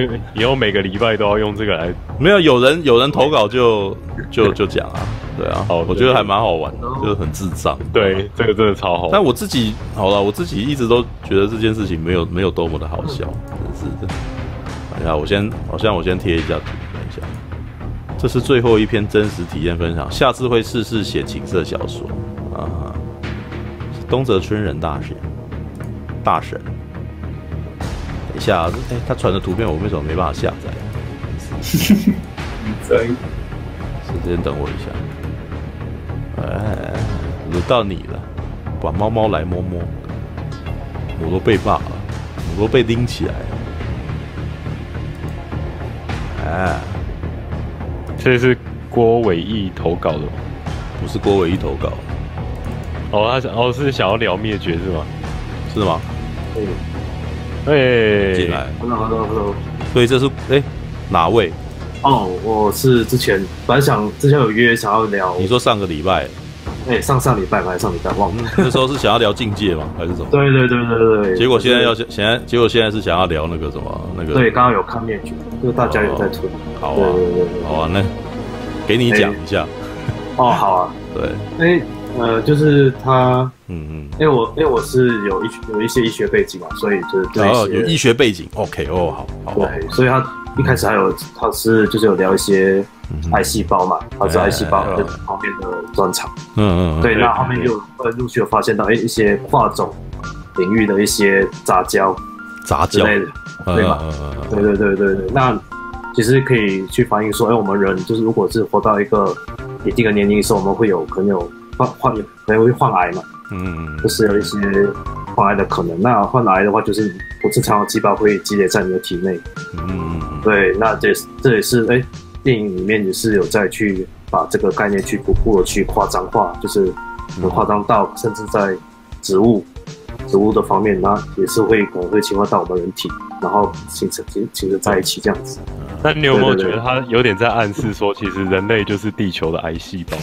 以 以后每个礼拜都要用这个来，没有有人有人投稿就就就讲啊。对啊，好，我觉得还蛮好玩的，就是很智障。对，这个真的超好。但我自己好了，我自己一直都觉得这件事情没有没有多么的好笑，真是的。等一下，我先，好像我先贴一下图，等一下。这是最后一篇真实体验分享，下次会试试写情色小说啊。是东泽春人大神，大神。等一下，哎，他传的图片我为什么没办法下载？可以，时间等我一下。哎，轮到你了，把猫猫来摸摸，我都被骂了，我都被拎起来了。哎，这是郭伟义投稿的吗？不是郭伟义投稿。哦，他想，哦，是想要聊灭绝是吗？是吗？对。哎，进来。Hello，Hello，Hello。所以这是哎哪位？哦，我是之前本来想之前有约想要聊，你说上个礼拜？哎，上上礼拜还是上礼拜忘了？那时候是想要聊境界吗？还是什么？对对对对对。结果现在要现在结果现在是想要聊那个什么那个？对，刚刚有看面具，就是大家有在推。好啊，好啊，那给你讲一下。哦，好啊。对。哎，呃，就是他，嗯嗯，因为我因为我是有一有一些医学背景嘛，所以就是哦有医学背景，OK 哦，好，好。对，所以他。一开始还有，他是就是有聊一些癌细胞嘛，他是癌细胞这方面的专长。嗯嗯。对，那后面又陆续有发现到，哎，一些跨种领域的一些杂交、杂交之类的，对吧？对对对对对。那其实可以去反映说，哎，我们人就是如果是活到一个一定的年龄的时候，我们会有可能有患患可能会患癌嘛。嗯嗯。就是有一些患癌的可能。那患癌的话，就是不正常的细胞会积累在你的体内。嗯。对，那这这也是哎，电影里面也是有在去把这个概念去逐步的去夸张化，就是很夸张到甚至在植物植物的方面，那也是会可能会侵犯到我们人体，然后形成形形成在一起这样子。那你有没有觉得他有点在暗示说，其实人类就是地球的癌细胞？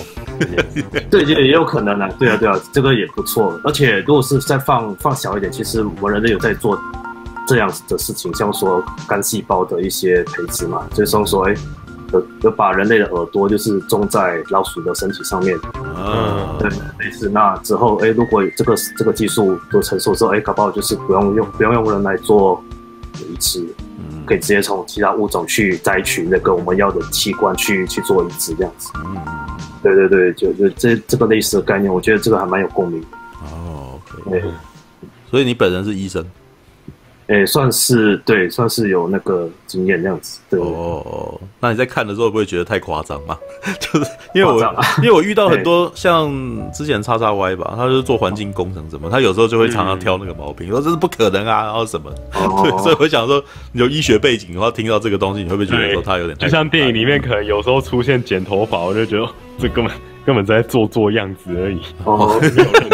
对，也也有可能啊。对啊，对啊，这个也不错。而且如果是再放放小一点，其实我们人类有在做。这样子的事情，像说肝细胞的一些培植嘛，就是说，哎，有有把人类的耳朵就是种在老鼠的身体上面，嗯，对，类似那之后，哎，如果这个这个技术都成熟之后，哎，搞不好就是不用用不用用人来做移植，嗯，可以直接从其他物种去摘取那个我们要的器官去去做移植这样子，嗯，对对对，就就这这个类似的概念，我觉得这个还蛮有共鸣的。哦，okay，对，所以你本人是医生。诶、欸，算是对，算是有那个经验这样子。对哦，那你在看的时候会不会觉得太夸张嘛？就是因为我因为我遇到很多像之前叉叉 Y 吧，他就是做环境工程什么，他有时候就会常常挑那个毛病，说这是不可能啊，然后什么。哦、对，所以我想说，你有医学背景的话，听到这个东西，你会不会觉得说他有点？就像电影里面可能有时候出现剪头发，我就觉得这根本。根本在做做样子而已。哦，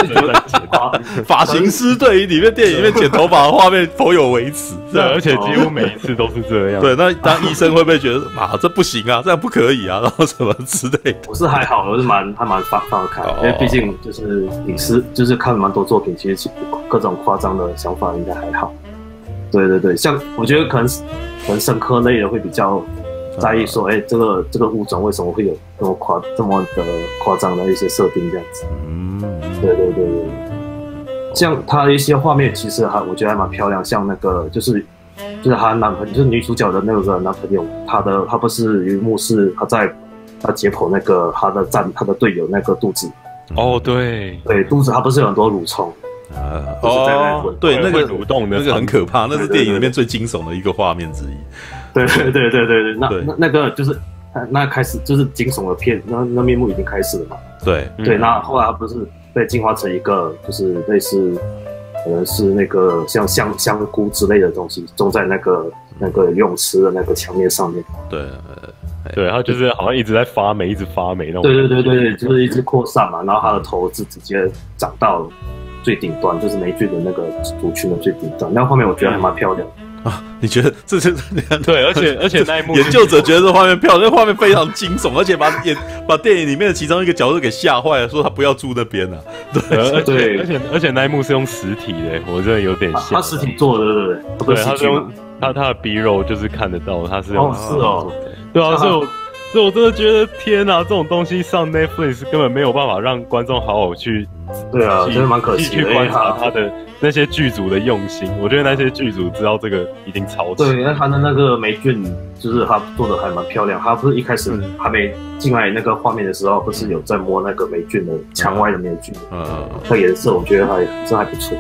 发型师对于里面电影里面剪头发的画面颇有微词，对，而且几乎每一次都是这样。对，那当医生会不会觉得啊，这不行啊，这样不可以啊，然后什么之类的？我是还好，我是蛮还蛮放放得开，因为毕竟就是影视，就是看蛮多作品，其实各种夸张的想法应该还好。对对对，像我觉得可能可能生科类的会比较。在意说，哎、欸，这个这个物种为什么会有这么夸这么的夸张的一些设定这样子？嗯，对对对对。像他的一些画面，其实还我觉得还蛮漂亮。像那个就是就是她男朋友，就是女主角的那个男朋友，他的他不是有一幕是他在他解剖那个他的战他的队友那个肚子。哦，对对，肚子他不是有很多蠕虫啊？哦，对，那个蠕动的那个很可怕，那是电影里面最惊悚的一个画面之一。对对对对对对，那那那个就是那开始就是惊悚的片，那那面目已经开始了嘛。对对，那后来他不是被进化成一个，就是类似可能是那个像香香菇之类的东西，种在那个那个游泳池的那个墙面上面。对，对，他就是好像一直在发霉，一直发霉那种。对对对对对，就是一直扩散嘛，然后他的头是直接长到最顶端，就是霉菌的那个族群的最顶端。那画面我觉得还蛮漂亮。啊，你觉得这是 对，而且 而且那一幕，研究者觉得这画面漂亮，那画面非常惊悚，而且把演把电影里面的其中一个角色给吓坏了，说他不要住那边了。对，而且而且而且那一幕是用实体的，我真的有点吓。他实体做的，对不对？对，他是用他他的鼻肉就是看得到，他是哦是哦，对啊，所以我所以我真的觉得天哪，这种东西上 Netflix 根本没有办法让观众好好去。对啊，真的蛮可惜去观察他的那些剧组的用心，我觉得那些剧组知道这个一定超值。对，那他的那个霉菌，就是他做的还蛮漂亮。他不是一开始还没进来那个画面的时候，不是有在摸那个霉菌的墙外的霉菌？嗯嗯，那颜色我觉得还这还不错。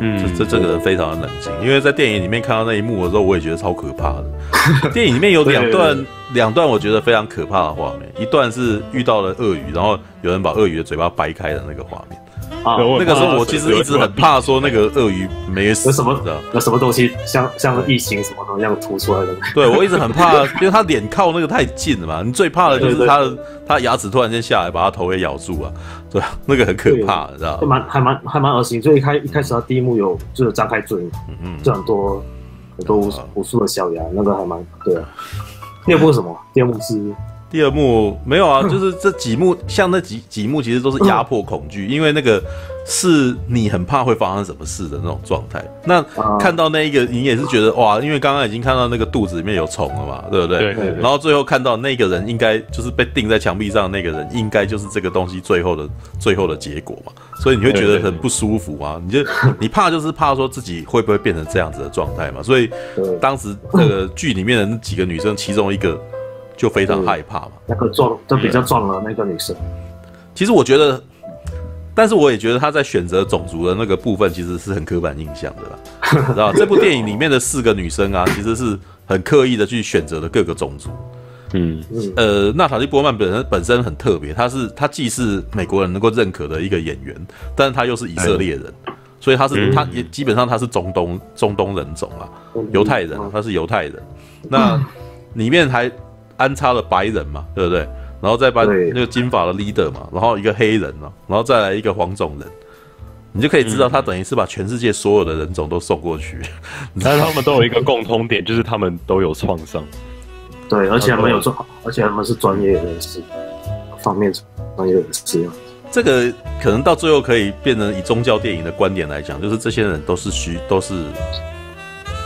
嗯，这这个人非常的冷静，因为在电影里面看到那一幕的时候，我也觉得超可怕的。电影里面有两段，两段我觉得非常可怕的画面，一段是遇到了鳄鱼，然后有人把鳄鱼的嘴巴掰开的那个画面。啊，那个时候我其实一直很怕说那个鳄鱼没死，有什么的有什么东西像像异形什么东西样凸出来的？对，我一直很怕，因为他脸靠那个太近了嘛。你最怕的就是他的他牙齿突然间下来把他头给咬住啊，对，那个很可怕，知道吗？还蛮还蛮还蛮恶心。所以一开一开始他第一幕有就是张开嘴，嗯嗯，就很多很多无无数的小牙，那个还蛮对啊。第二幕是什么？第二幕是。第二幕没有啊，就是这几幕，像那几几幕其实都是压迫恐惧，因为那个是你很怕会发生什么事的那种状态。那看到那一个，你也是觉得哇，因为刚刚已经看到那个肚子里面有虫了嘛，对不对？对，对，对。然后最后看到那个人，应该就是被钉在墙壁上的那个人，应该就是这个东西最后的最后的结果嘛。所以你会觉得很不舒服啊，你就你怕就是怕说自己会不会变成这样子的状态嘛。所以当时那个剧里面的那几个女生，其中一个。就非常害怕嘛，那个壮就比较撞了那个女生，其实我觉得，但是我也觉得她在选择种族的那个部分其实是很刻板印象的啦，知道这部电影里面的四个女生啊，其实是很刻意的去选择的各个种族。嗯，呃，娜塔莉波曼本身本身很特别，她是她既是美国人能够认可的一个演员，但是她又是以色列人，所以她是她也基本上她是中东中东人种啊，犹太人，她是犹太人。那里面还。安插了白人嘛，对不对？然后再把那个金发的 leader 嘛，然后一个黑人嘛，然后再来一个黄种人，你就可以知道他等于是把全世界所有的人种都送过去。但是他们都有一个共通点，就是他们都有创伤。对，而且他们有专，而且他们是专业人士，方面专业人士。这个可能到最后可以变成以宗教电影的观点来讲，就是这些人都是虚，都是。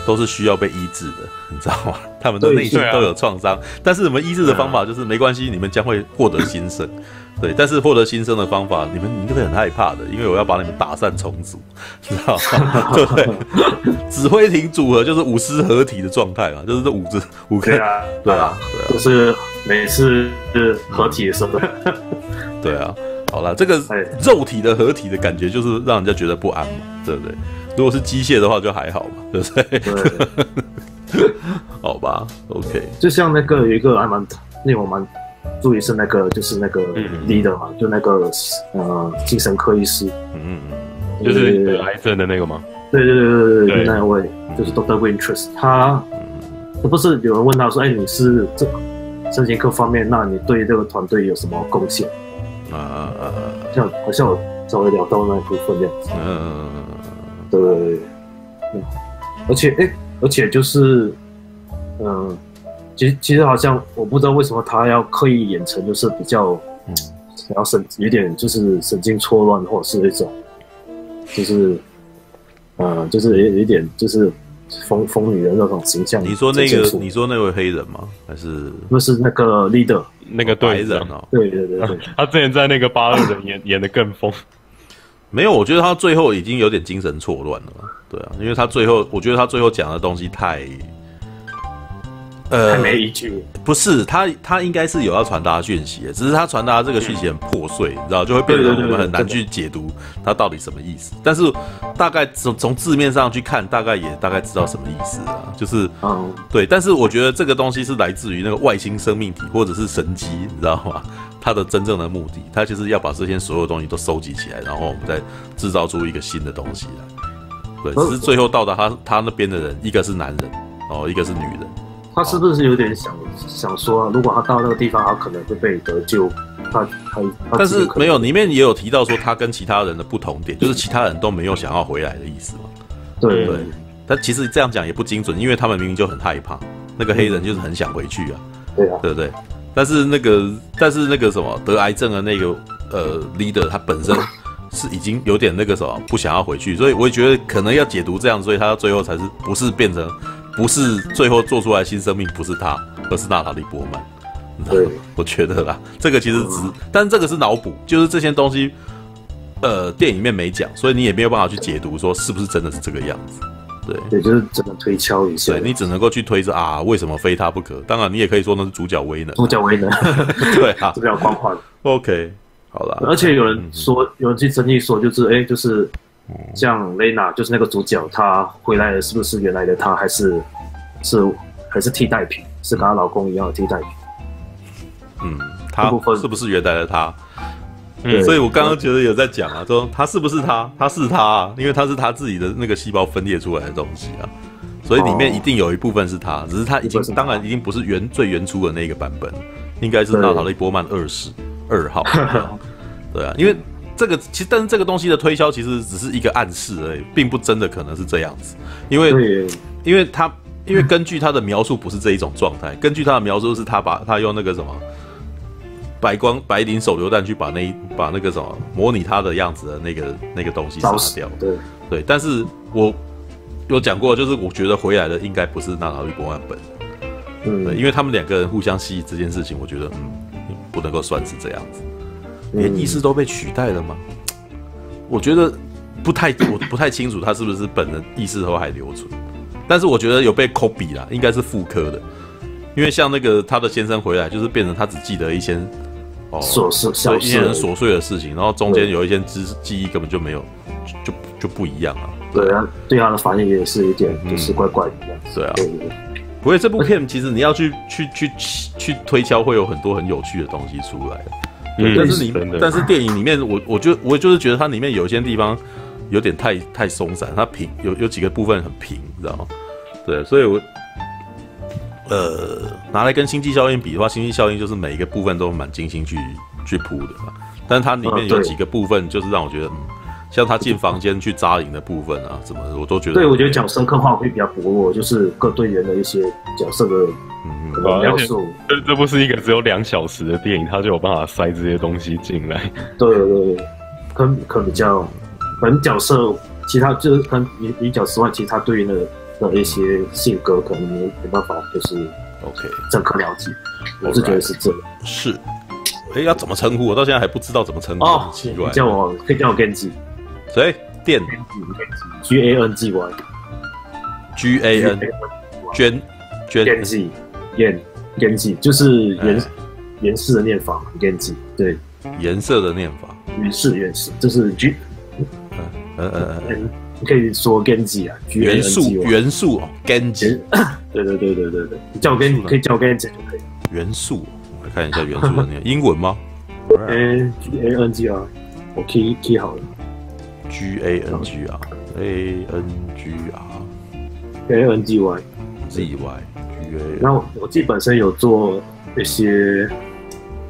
都是需要被医治的，你知道吗？他们的内心都有创伤，但是我们医治的方法就是没关系，你们将会获得新生。对，但是获得新生的方法，你们你就会很害怕的，因为我要把你们打散重组，知道吗？对不对？指挥艇组合就是五师合体的状态嘛，就是这五只五个，对啊，对啊，就是每次是合体的时候，对啊。好了，这个肉体的合体的感觉就是让人家觉得不安嘛，对不对？如果是机械的话就还好嘛，对不对？对好吧，OK。就像那个有一个还蛮令我蛮注意是那个就是那个 leader 嘛，嗯、就那个呃精神科医师，嗯嗯嗯，就是得癌症的那个吗？对对对对对，那位就是 Doctor Winter's，他他不是有人问他说，哎，你是这神经科方面，那你对这个团队有什么贡献？啊啊啊！像好像我稍微聊到那一部分这样子，嗯嗯嗯对，嗯，而且哎、欸，而且就是，嗯，其实其实好像我不知道为什么他要刻意演成就是比较，嗯，然后神有点就是神经错乱或者是一种，就是，呃，就是有有一点就是疯疯女人那种形象。你说那个，你说那位黑人吗？还是？那是那个 leader？那个对人哦，对对对对，他之前在那个八二人演演的更疯，没有，我觉得他最后已经有点精神错乱了，对啊，因为他最后，我觉得他最后讲的东西太。呃，没一句，不是他，他应该是有要传达讯息的，只是他传达这个讯息很破碎，你知道，就会变得我们很难去解读他到底什么意思。但是大概从从字面上去看，大概也大概知道什么意思啊，就是，嗯，对。但是我觉得这个东西是来自于那个外星生命体或者是神机，你知道吗？它的真正的目的，它就是要把这些所有东西都收集起来，然后我们再制造出一个新的东西来。对，只是最后到达他他那边的人，一个是男人，哦，一个是女人。他是不是有点想想说，啊如果他到那个地方，他可能会被得救？他他，但是没有，里面也有提到说他跟其他人的不同点，就是其他人都没有想要回来的意思嘛。对对。但其实这样讲也不精准，因为他们明明就很害怕，那个黑人就是很想回去啊。对啊，对不对？但是那个，但是那个什么得癌症的那个呃 leader，他本身是已经有点那个什么不想要回去，所以我也觉得可能要解读这样，所以他到最后才是不是变成不是最后做出来新生命不是他，而是娜塔莉波曼。对，我觉得啦，这个其实只，但是这个是脑补，就是这些东西，呃，电影里面没讲，所以你也没有办法去解读说是不是真的是这个样子。对，对，就是只能推敲一下。对，你只能够去推测啊，为什么非他不可？当然，你也可以说那是主角威能。主角威能，对啊，主角光环。OK，好了。而且有人说，嗯、有人去争议说，就是哎，就是像雷娜，就是那个主角，她回来了，是不是原来的她，还是是还是替代品，是跟她老公一样的替代品？嗯，她是不是原来的她？嗯，所以我刚刚觉得有在讲啊，说她是不是她，她是她啊，因为她是她自己的那个细胞分裂出来的东西啊，所以里面一定有一部分是她，只是她已经当然已经不是原最原初的那个版本，应该是娜塔莉波曼二世二号。对啊，因为这个其实但是这个东西的推销其实只是一个暗示而已，并不真的可能是这样子，因为因为他因为根据他的描述不是这一种状态，根据他的描述是他把他用那个什么。白光白磷手榴弹去把那一把那个什么模拟他的样子的那个那个东西杀掉，对。对，但是我有讲过，就是我觉得回来的应该不是娜塔莉波万本，嗯，对，因为他们两个人互相吸引这件事情，我觉得嗯不能够算是这样子，连意识都被取代了吗？我觉得不太我不太清楚他是不是本人意识都还留存，但是我觉得有被 copy 啦，应该是复刻的，因为像那个他的先生回来，就是变成他只记得一些。哦，琐事，小一些很琐碎的事情，然后中间有一些知记忆根本就没有，就就，不一样啊。对啊，对他的反应也是一点，就是怪怪的这样子。对啊，不过这部片其实你要去去去去推敲，会有很多很有趣的东西出来。嗯，但是你但是电影里面，我我就我就是觉得它里面有一些地方有点太太松散，它平有有几个部分很平，你知道吗？对，所以我。呃，拿来跟星际效应比的话，星际效应就是每一个部分都蛮精心去去铺的嘛。但是它里面有几个部分，就是让我觉得，嗯，像他进房间去扎营的部分啊，怎么的，我都觉得。对，我觉得角色刻画会比较薄弱，就是各队员的一些角色的嗯描述。这这不是一个只有两小时的电影，他就有办法塞这些东西进来。对对对，可可比较，本角色其他就是跟女女角之外，其他队员的。的一些性格可能没没办法，就是 OK 深刻了解。我是觉得是这样。是，哎，要怎么称呼？我到现在还不知道怎么称呼。哦，奇怪，叫我可以叫我 Genji。谁？电。G A N G Y。G A N。娟。娟。Genji。颜。Genji 就是颜颜色的念法。Genji。对。颜色的念法。颜色，颜色，就是 G。嗯嗯嗯。你可以说 Genji 啊，元素元素哦，Genji，对对对对对对，叫我 Genji 可以叫我 Genji 就可以。元素，我来看一下元素的那个英文吗？A G A N G R，我 key key 好了。G A N G R，A N G R，A N G Y，Z Y，G 那我自己本身有做一些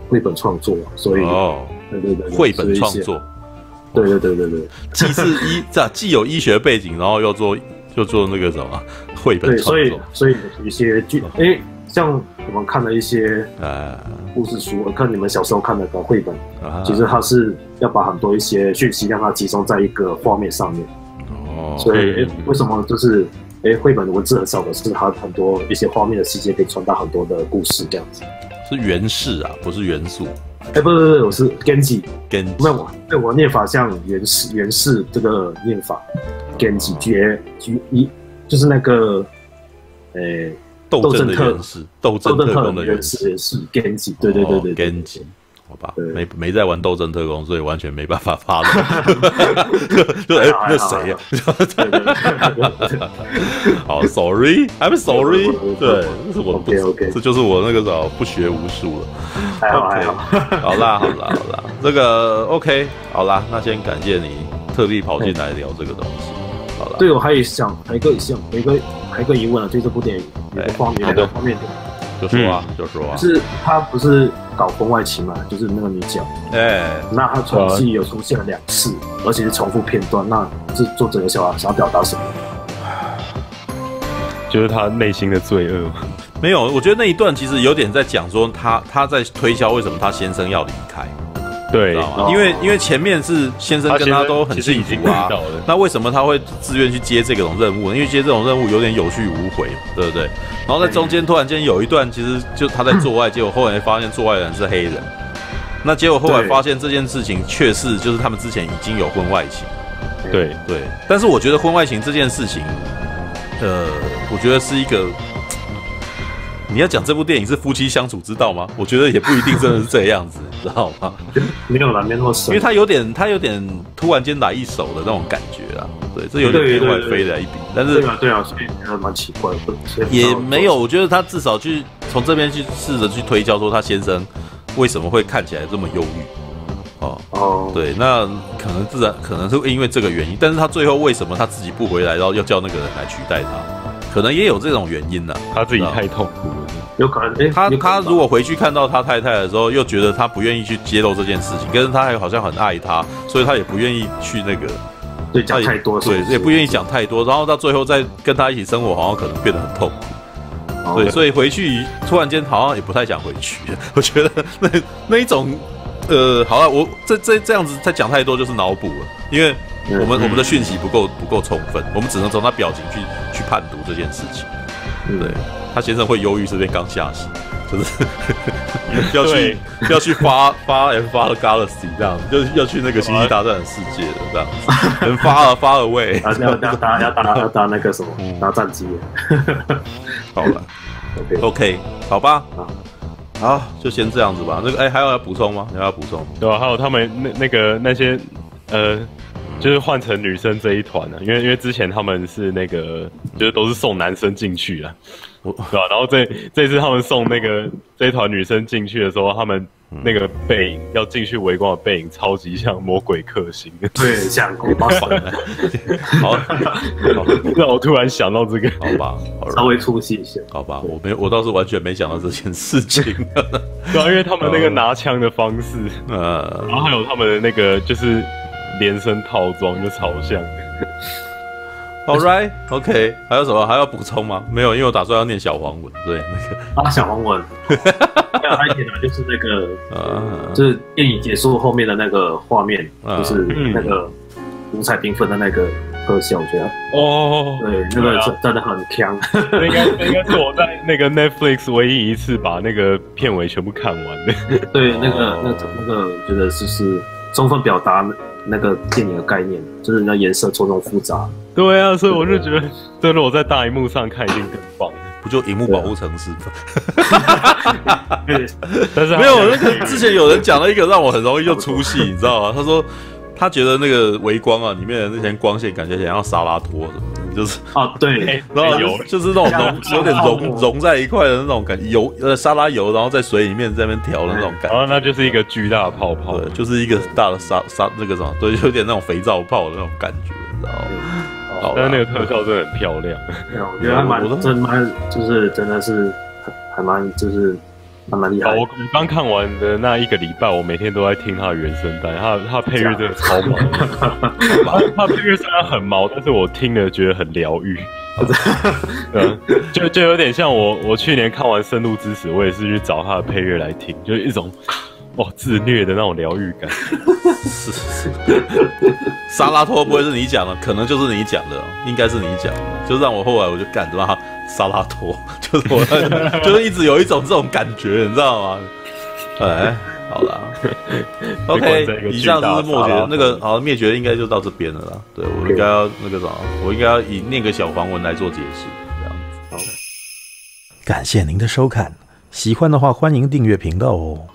绘本创作，所以哦，对对对，绘本创作。对对对对对，既是医 这既有医学背景，然后又做又做那个什么绘本创作，所以所以一些剧，哎，像我们看了一些呃故事书，我看你们小时候看的个绘本，其实它是要把很多一些讯息让它集中在一个画面上面。哦，所以。为什么就是哎绘本的文字很少的是它很多一些画面的细节可以传达很多的故事这样子。是原氏啊，不是元素。哎，不不不，我是 Genji，Genji，那我那我念法像原氏原氏这个念法，Genji，G A G E，就是那个，诶，斗阵特原式，斗争特工的原式原式，Genji，对对对对，Genji。好吧，没没在玩斗争特工，所以完全没办法发了。就哎，那谁呀？好，Sorry，I'm sorry。对，这是我不，这就是我那个时候不学无术了。OK，好啦，好啦，好啦，这个 OK，好啦，那先感谢你特地跑进来聊这个东西。好了，对我还有想，还有一个想，有一个。还有一个疑问啊，对这部电影有个方面，有个方面就说啊，就说啊，是他不是搞婚外情嘛？就是那个女角，哎，那他重戏有出现了两次，而且是重复片段，那这作者有想要想要表达什么？就是他内心的罪恶。没有，我觉得那一段其实有点在讲说他他在推销为什么他先生要离开。对，因为因为前面是先生跟他都很幸福啊，那为什么他会自愿去接这种任务呢？因为接这种任务有点有去无回，对不对？然后在中间突然间有一段，其实就他在做爱，结果后来发现做爱的人是黑人，那结果后来发现这件事情确实就是他们之前已经有婚外情，对对。但是我觉得婚外情这件事情，呃，我觉得是一个。你要讲这部电影是夫妻相处之道吗？我觉得也不一定真的是这样子，你知道吗？没有啦，没那么深，因为他有点，他有点突然间来一手的那种感觉啊。对，这有点天外飞来一笔。但是对啊，对啊，所以还蛮奇怪的。也没有，我觉得他至少去从这边去试着去推敲说他先生为什么会看起来这么忧郁。哦哦，对，那可能自然可能是因为这个原因，但是他最后为什么他自己不回来，然后要叫那个人来取代他？可能也有这种原因呢、啊，他自己太痛苦了。有可能，欸、他他如果回去看到他太太的时候，又觉得他不愿意去揭露这件事情，可是他还好像很爱他，所以他也不愿意去那个，对，讲太多，对，也不愿意讲太多，然后到最后再跟他一起生活，好像可能变得很痛苦。对，所以回去突然间好像也不太想回去。我觉得那那一种，呃，好了，我这这这样子再讲太多就是脑补了，因为。我们我们的讯息不够不够充分，我们只能从他表情去去判读这件事情。对，他先生会忧郁，是边刚下戏，就是 要去要去发发 F 发了 Galaxy 这样，就是要去那个星际大战的世界的这样子，能发了发了位，要要打要打要打那个什么打战机。好了，OK OK 好吧，好就先这样子吧。那个哎，还有要补充吗？你要补充？对吧？还有他们那那个那些呃。就是换成女生这一团了，因为因为之前他们是那个，就是都是送男生进去啊，对吧？然后这这次他们送那个这一团女生进去的时候，他们那个背影要进去围观的背影，超级像魔鬼克星，对，像鬼马反好，让我突然想到这个，好吧，稍微出戏一些，好吧，我没，我倒是完全没想到这件事情，对啊，因为他们那个拿枪的方式，呃，然后还有他们的那个就是。连身套装就超像。All right，OK，还有什么还要补充吗？没有，因为我打算要念小黄文。对，那个啊，小黄文。还有还有一点呢，就是那个，呃，就是电影结束后面的那个画面，就是那个五彩缤纷的那个特效，我觉得哦，对，那个真真的很强。应该应该是我在那个 Netflix 唯一一次把那个片尾全部看完的。对，那个那个那个，觉得就是充分表达。那个电影的概念就是那颜色错综复杂，对啊，所以我就觉得，真的我在大荧幕上看一定更棒，不就荧幕保护城市吗？但是没有那个之前有人讲了一个让我很容易就出戏，你知道吗？他说他觉得那个微光啊里面的那些光线感觉想要沙拉托什么。就是啊，对，然后有就是那种融有点融融在一块的那种感觉，油呃沙拉油，然后在水里面在那边调的那种感觉，然后那就是一个巨大的泡泡，对，就是一个大的沙沙那个什么，对，有点那种肥皂泡的那种感觉，你知道吗？但是那个特效真的很漂亮，我觉得还蛮真蛮就是真的是还蛮就是。还蛮厉害。我我刚看完的那一个礼拜，我每天都在听他的原声带，他他配乐真的超毛。他配乐虽然很毛，但是我听了觉得很疗愈。嗯，就就有点像我我去年看完《深度之死》，我也是去找他的配乐来听，就是一种哇自虐的那种疗愈感。是是，沙拉托不会是你讲的，可能就是你讲的，应该是你讲的，就让我后来我就感觉他。沙拉托，就是我，就是一直有一种这种感觉，你知道吗？哎，好了，OK，以上就是灭绝那个好灭绝，应该就到这边了啦。对，我应该要那个什么，我应该要以念个小黄文来做解释，这样子。好，感谢您的收看，喜欢的话欢迎订阅频道哦。